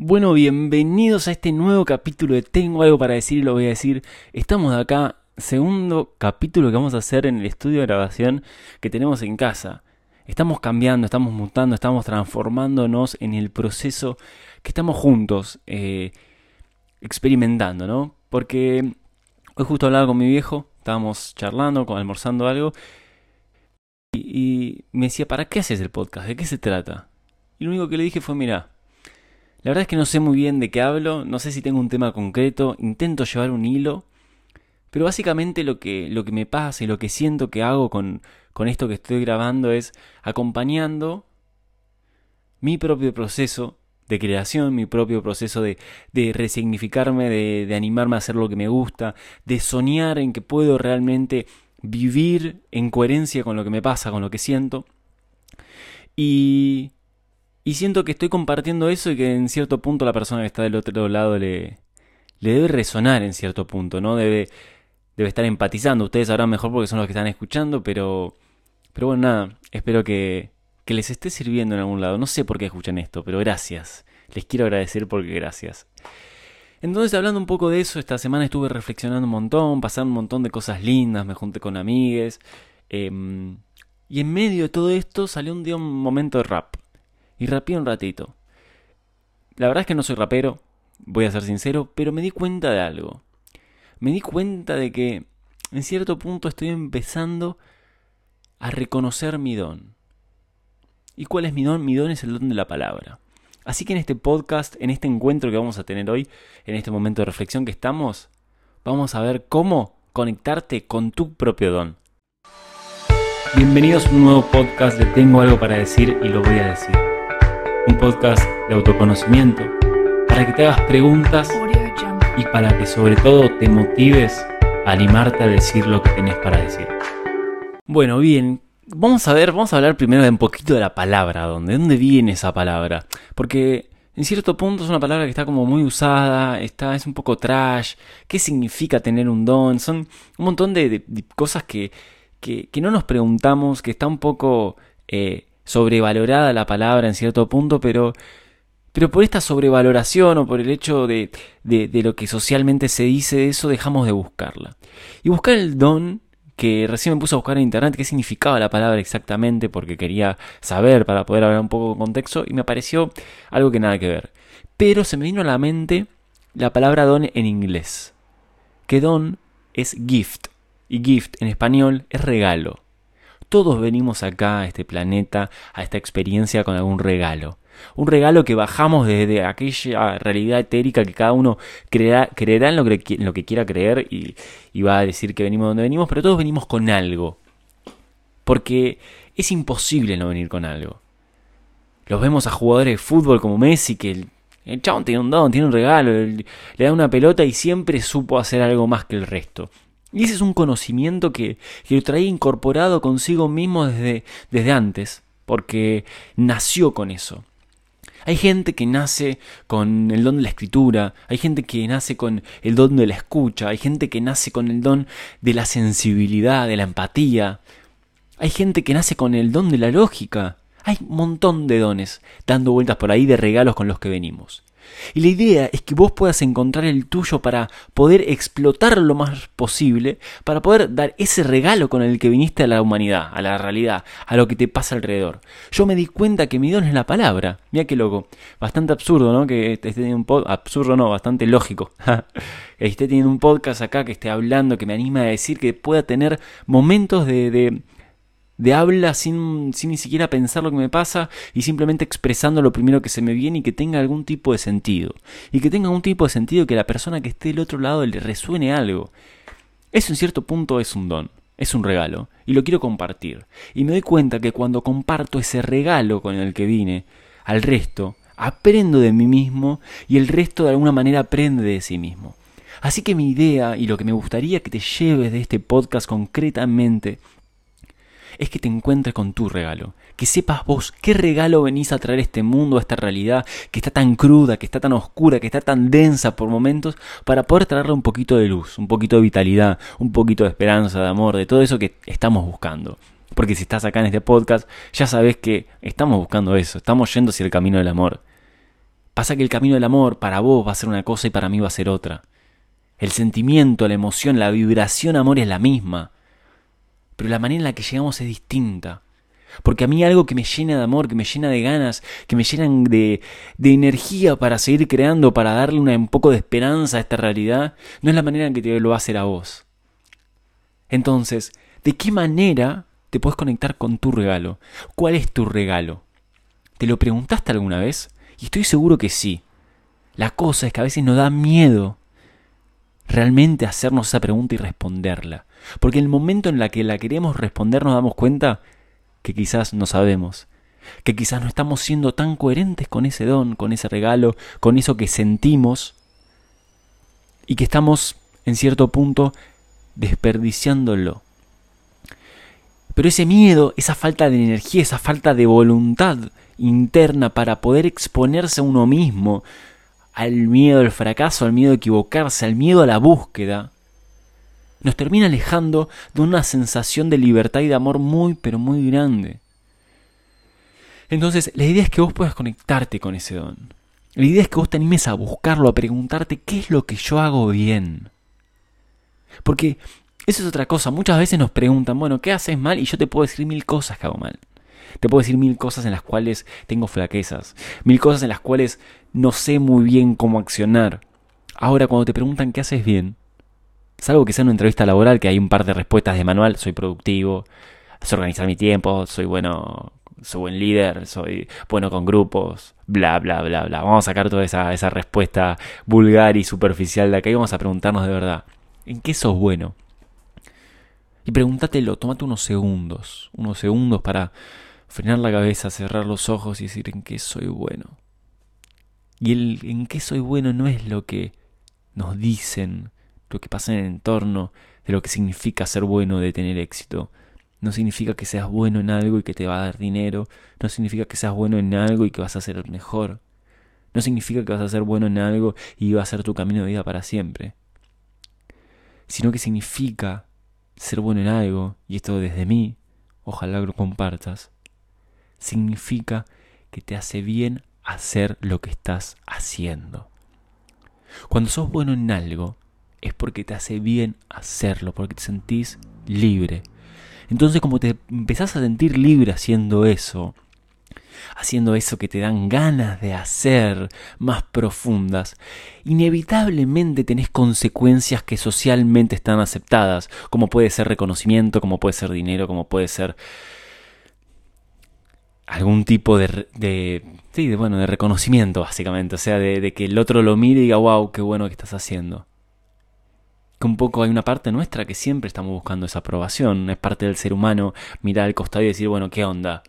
Bueno, bienvenidos a este nuevo capítulo de Tengo algo para decir y lo voy a decir. Estamos acá, segundo capítulo que vamos a hacer en el estudio de grabación que tenemos en casa. Estamos cambiando, estamos mutando, estamos transformándonos en el proceso que estamos juntos eh, experimentando, ¿no? Porque hoy justo hablaba con mi viejo, estábamos charlando, almorzando algo, y, y me decía, ¿para qué haces el podcast? ¿De qué se trata? Y lo único que le dije fue, mira, la verdad es que no sé muy bien de qué hablo, no sé si tengo un tema concreto, intento llevar un hilo, pero básicamente lo que, lo que me pasa y lo que siento que hago con, con esto que estoy grabando es acompañando mi propio proceso de creación, mi propio proceso de, de resignificarme, de, de animarme a hacer lo que me gusta, de soñar en que puedo realmente vivir en coherencia con lo que me pasa, con lo que siento. Y, y siento que estoy compartiendo eso y que en cierto punto la persona que está del otro lado le, le debe resonar en cierto punto, ¿no? Debe, debe estar empatizando. Ustedes sabrán mejor porque son los que están escuchando, pero, pero bueno, nada, espero que, que les esté sirviendo en algún lado. No sé por qué escuchan esto, pero gracias. Les quiero agradecer porque gracias. Entonces, hablando un poco de eso, esta semana estuve reflexionando un montón, pasaron un montón de cosas lindas, me junté con amigues. Em, y en medio de todo esto salió un día un momento de rap y rapeé un ratito. La verdad es que no soy rapero, voy a ser sincero, pero me di cuenta de algo. Me di cuenta de que en cierto punto estoy empezando a reconocer mi don. ¿Y cuál es mi don? Mi don es el don de la palabra. Así que en este podcast, en este encuentro que vamos a tener hoy, en este momento de reflexión que estamos, vamos a ver cómo conectarte con tu propio don. Bienvenidos a un nuevo podcast de Tengo algo para decir y lo voy a decir un podcast de autoconocimiento, para que te hagas preguntas y para que sobre todo te motives a animarte a decir lo que tenés para decir. Bueno, bien, vamos a ver, vamos a hablar primero de un poquito de la palabra, ¿dónde, dónde viene esa palabra? Porque en cierto punto es una palabra que está como muy usada, está, es un poco trash, ¿qué significa tener un don? Son un montón de, cosas que, que, no nos preguntamos, que está un poco... Eh, sobrevalorada la palabra en cierto punto, pero, pero por esta sobrevaloración o por el hecho de, de, lo que socialmente se dice de eso, dejamos de buscarla. Y buscar el don que recién me puse a buscar en internet qué significaba la palabra exactamente porque quería saber para poder hablar un poco de contexto y me pareció algo que nada que ver. Pero se me vino a la mente la palabra don en inglés. Que don es gift y gift en español es regalo. Todos venimos acá a este planeta, a esta experiencia con algún regalo. Un regalo que bajamos desde aquella realidad etérica que cada uno creerá, en, lo que, quiera creer y, y va a decir que venimos donde venimos, pero todos venimos con algo. Porque es imposible no venir con algo. Los vemos a jugadores de fútbol como Messi, que el, el chabón tiene un don, tiene un regalo, le da una pelota y siempre supo hacer algo más que el resto. Y ese es un conocimiento que, que lo traía incorporado consigo mismo desde, desde antes, porque nació con eso. Hay gente que nace con el don de la escritura, hay gente que nace con el don de la escucha, hay gente que nace con el don de la sensibilidad, de la empatía, hay gente que nace con el don de la lógica. Hay un montón de dones dando vueltas por ahí de regalos con los que venimos. Y la idea es que vos puedas encontrar el tuyo para poder explotar lo más posible, para poder dar ese regalo con el que viniste a la humanidad, a la realidad, a lo que te pasa alrededor. Yo me di cuenta que mi don es la palabra. Mira qué loco. Bastante absurdo, ¿no? Que esté teniendo un podcast. Absurdo no, bastante lógico. esté teniendo un podcast acá, que esté hablando, que me anima a decir que pueda tener momentos de, de de habla sin, sin, ni siquiera pensar lo que me pasa y simplemente expresando lo primero que se me viene y que tenga algún tipo de sentido. Y que tenga algún tipo de sentido que la persona que esté del otro lado le resuene algo. Eso en cierto punto es un don, es un regalo, y lo quiero compartir. Y me doy cuenta que cuando comparto ese regalo con el que vine, al resto, aprendo de mí mismo y el resto de alguna manera aprende de sí mismo. Así que mi idea y lo que me gustaría que te lleves de este podcast concretamente es que te encuentres con tu regalo. Que sepas vos qué regalo venís a traer a este mundo, a esta realidad que está tan cruda, que está tan oscura, que está tan densa por momentos, para poder traerle un poquito de luz, un poquito de vitalidad, un poquito de esperanza, de amor, de todo eso que estamos buscando. Porque si estás acá en este podcast, ya sabes que estamos buscando eso, estamos yendo hacia el camino del amor. Pasa que el camino del amor para vos va a ser una cosa y para mí va a ser otra. El sentimiento, la emoción, la vibración amor es la misma. Pero la manera en la que llegamos es distinta. Porque a mí algo que me llena de amor, que me llena de ganas, que me llenan de, de energía para seguir creando, para darle un poco de esperanza a esta realidad, no es la manera en que te lo va a hacer a vos. Entonces, ¿de qué manera te puedes conectar con tu regalo? ¿Cuál es tu regalo? ¿Te lo preguntaste alguna vez? Y estoy seguro que sí. La cosa es que a veces nos da miedo realmente hacernos esa pregunta y responderla. Porque en el momento en la que la queremos responder nos damos cuenta que quizás no sabemos, que quizás no estamos siendo tan coherentes con ese don, con ese regalo, con eso que sentimos y que estamos en cierto punto desperdiciándolo. Pero ese miedo, esa falta de energía, esa falta de voluntad interna para poder exponerse a uno mismo, al miedo al fracaso, al miedo a equivocarse, al miedo a la búsqueda, nos termina alejando de una sensación de libertad y de amor muy, pero muy grande. Entonces, la idea es que vos puedas conectarte con ese don. La idea es que vos te animes a buscarlo, a preguntarte qué es lo que yo hago bien. Porque eso es otra cosa. Muchas veces nos preguntan, bueno, ¿qué haces mal? Y yo te puedo decir mil cosas que hago mal. Te puedo decir mil cosas en las cuales tengo flaquezas. Mil cosas en las cuales no sé muy bien cómo accionar. Ahora, cuando te preguntan qué haces bien, salvo que sea una entrevista laboral, que hay un par de respuestas de manual, soy productivo, sé organizar mi tiempo, soy bueno, soy buen líder, soy bueno con grupos, bla, bla, bla, bla. Vamos a sacar toda esa, esa respuesta vulgar y superficial de acá y vamos a preguntarnos de verdad, ¿en qué sos bueno? Y pregúntatelo, tómate unos segundos, unos segundos para frenar la cabeza, cerrar los ojos y decir en qué soy bueno. Y el en qué soy bueno no es lo que nos dicen, lo que pasa en el entorno, de lo que significa ser bueno, de tener éxito. No significa que seas bueno en algo y que te va a dar dinero. No significa que seas bueno en algo y que vas a ser el mejor. No significa que vas a ser bueno en algo y va a ser tu camino de vida para siempre. Sino que significa ser bueno en algo, y esto desde mí, ojalá lo compartas, significa que te hace bien hacer lo que estás haciendo. Cuando sos bueno en algo, es porque te hace bien hacerlo, porque te sentís libre. Entonces como te empezás a sentir libre haciendo eso, haciendo eso que te dan ganas de hacer más profundas, inevitablemente tenés consecuencias que socialmente están aceptadas, como puede ser reconocimiento, como puede ser dinero, como puede ser algún tipo de, sí, de, bueno, de reconocimiento, básicamente. O sea, de, de, que el otro lo mire y diga, wow, qué bueno que estás haciendo. Que un poco hay una parte nuestra que siempre estamos buscando esa aprobación. Es parte del ser humano mirar al costado y decir, bueno, ¿qué onda?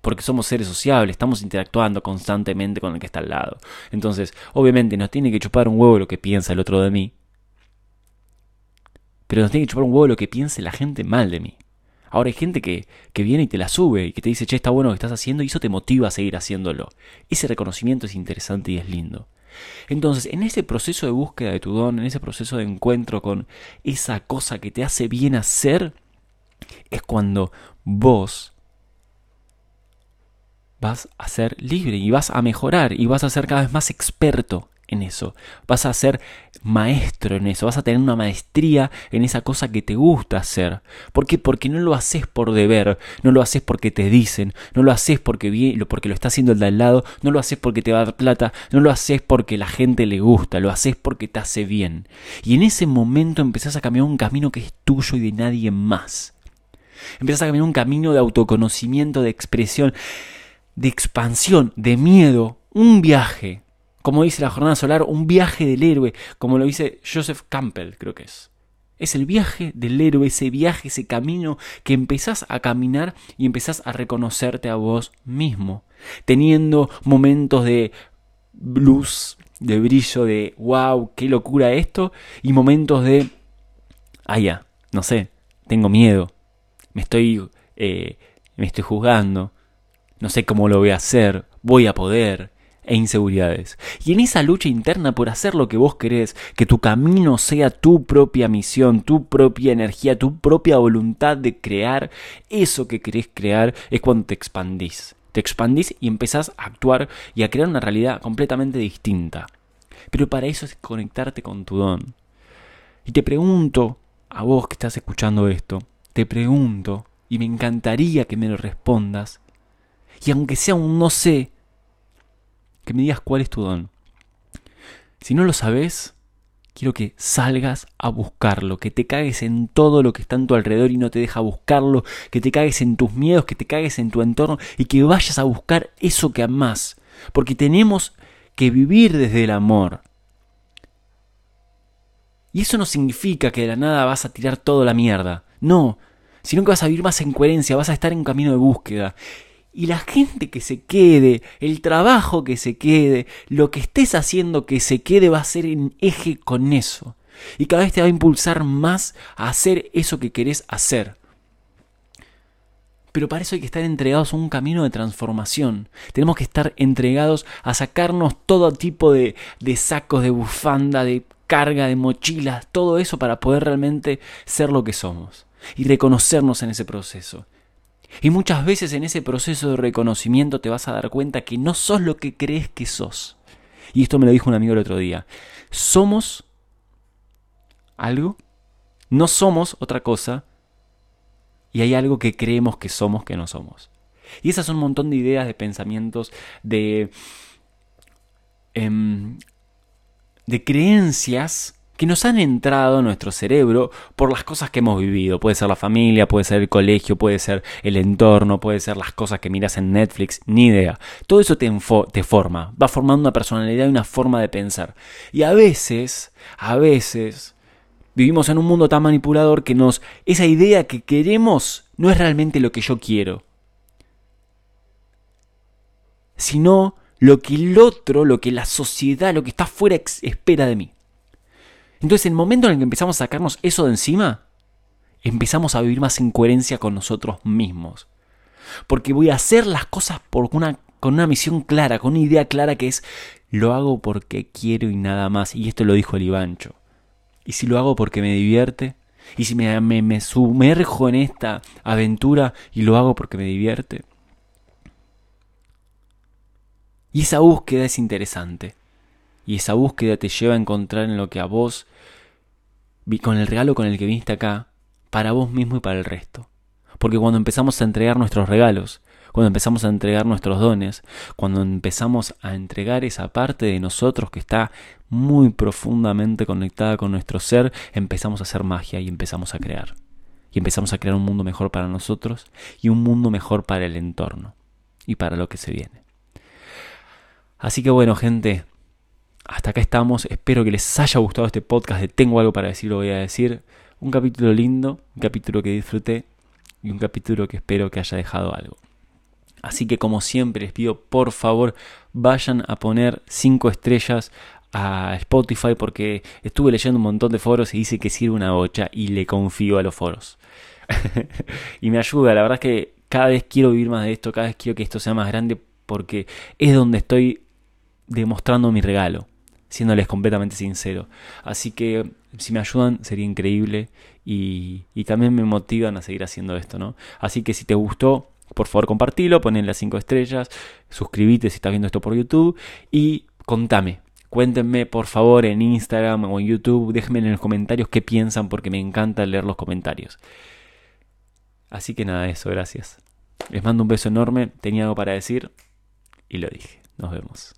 Porque somos seres sociables, estamos interactuando constantemente con el que está al lado. Entonces, obviamente nos tiene que chupar un huevo lo que piensa el otro de mí. Pero nos tiene que chupar un huevo lo que piense la gente mal de mí. Ahora hay gente que, que, viene y te la sube y que te dice, che, está bueno lo que estás haciendo y eso te motiva a seguir haciéndolo. Ese reconocimiento es interesante y es lindo. Entonces, en ese proceso de búsqueda de tu don, en ese proceso de encuentro con esa cosa que te hace bien hacer, es cuando vos vas a ser libre y vas a mejorar y vas a ser cada vez más experto en eso. Vas a ser maestro en eso, vas a tener una maestría en esa cosa que te gusta hacer. ¿Por qué? Porque no lo haces por deber, no lo haces porque te dicen, no lo haces porque, porque lo está haciendo el de al lado, no lo haces porque te va a dar plata, no lo haces porque la gente le gusta, lo haces porque te hace bien. Y en ese momento empezás a caminar un camino que es tuyo y de nadie más. Empezás a caminar un camino de autoconocimiento, de expresión, de expansión, de miedo, un viaje como dice la jornada solar, un viaje del héroe, como lo dice Joseph Campbell, creo que es. Es el viaje del héroe, ese viaje, ese camino que empezás a caminar y empezás a reconocerte a vos mismo, teniendo momentos de luz, de brillo, de wow, qué locura esto, y momentos de, ah, ya, no sé, tengo miedo, me estoy, eh, me estoy juzgando, no sé cómo lo voy a hacer, voy a poder, e inseguridades. Y en esa lucha interna por hacer lo que vos querés, que tu camino sea tu propia misión, tu propia energía, tu propia voluntad de crear eso que querés crear, es cuando te expandís. te expandís y empezás a actuar y a crear una realidad completamente distinta. Pero para eso es conectarte con tu don. Y te pregunto, a vos que estás escuchando esto, te pregunto, y me encantaría que me lo respondas, y aunque sea un no sé, que me digas cuál es tu don. Si no lo sabes, quiero que salgas a buscarlo, que te cagues en todo lo que está en tu alrededor y no te deja buscarlo, que te cagues en tus miedos, que te cagues en tu entorno y que vayas a buscar eso que amás. Porque tenemos que vivir desde el amor. Y eso no significa que de la nada vas a tirar toda la mierda. No, sino que vas a vivir más en coherencia, vas a estar en camino de búsqueda. Y la gente que se quede, el trabajo que se quede, lo que estés haciendo que se quede va a ser en eje con eso. Y cada vez te va a impulsar más a hacer eso que querés hacer. Pero para eso hay que estar entregados a un camino de transformación. Tenemos que estar entregados a sacarnos todo tipo de, de sacos, de bufanda, de carga, de mochilas, todo eso para poder realmente ser lo que somos y reconocernos en ese proceso. Y muchas veces en ese proceso de reconocimiento te vas a dar cuenta que no sos lo que crees que sos. Y esto me lo dijo un amigo el otro día. Somos algo, no somos otra cosa, y hay algo que creemos que somos que no somos. Y esas son un montón de ideas, de pensamientos, de, em, de creencias que nos han entrado en nuestro cerebro por las cosas que hemos vivido. Puede ser la familia, puede ser el colegio, puede ser el entorno, puede ser las cosas que miras en Netflix, ni idea. Todo eso te, te forma, va formando una personalidad y una forma de pensar. Y a veces, a veces, vivimos en un mundo tan manipulador que nos... esa idea que queremos no es realmente lo que yo quiero. Sino lo que el otro, lo que la sociedad, lo que está afuera espera de mí. Entonces, en el momento en el que empezamos a sacarnos eso de encima, empezamos a vivir más en coherencia con nosotros mismos. Porque voy a hacer las cosas una, con una misión clara, con una idea clara que es lo hago porque quiero y nada más. Y esto lo dijo el. Y si lo hago porque me divierte, y si me, me, me sumerjo en esta aventura y lo hago porque me divierte. Y esa búsqueda es interesante. Y esa búsqueda te lleva a encontrar en lo que a vos, con el regalo con el que viniste acá, para vos mismo y para el resto. Porque cuando empezamos a entregar nuestros regalos, cuando empezamos a entregar nuestros dones, cuando empezamos a entregar esa parte de nosotros que está muy profundamente conectada con nuestro ser, empezamos a hacer magia y empezamos a crear. Y empezamos a crear un mundo mejor para nosotros y un mundo mejor para el entorno y para lo que se viene. Así que bueno, gente, hasta acá estamos. Espero que les haya gustado este podcast Tengo algo para decir, lo voy a decir. Un capítulo lindo, un capítulo que disfruté y un capítulo que espero que haya dejado algo. Así que como siempre les pido, por favor, vayan a poner 5 estrellas a Spotify porque estuve leyendo un montón de foros y dice que sirve una bocha y le confío a los foros. y me ayuda, la verdad es que cada vez quiero vivir más de esto, cada vez quiero que esto sea más grande porque es donde estoy demostrando mi regalo siéndoles completamente sincero. Así que si me ayudan sería increíble y, también me motivan a seguir haciendo esto, ¿no? Así que si te gustó, por favor compartilo, ponen las 5 estrellas, suscríbete si estás viendo esto por YouTube y contame. Cuéntenme por favor en Instagram o en YouTube, déjenme en los comentarios qué piensan porque me encanta leer los comentarios. Así que nada, eso, gracias. Les mando un beso enorme, tenía algo para decir y lo dije. Nos vemos.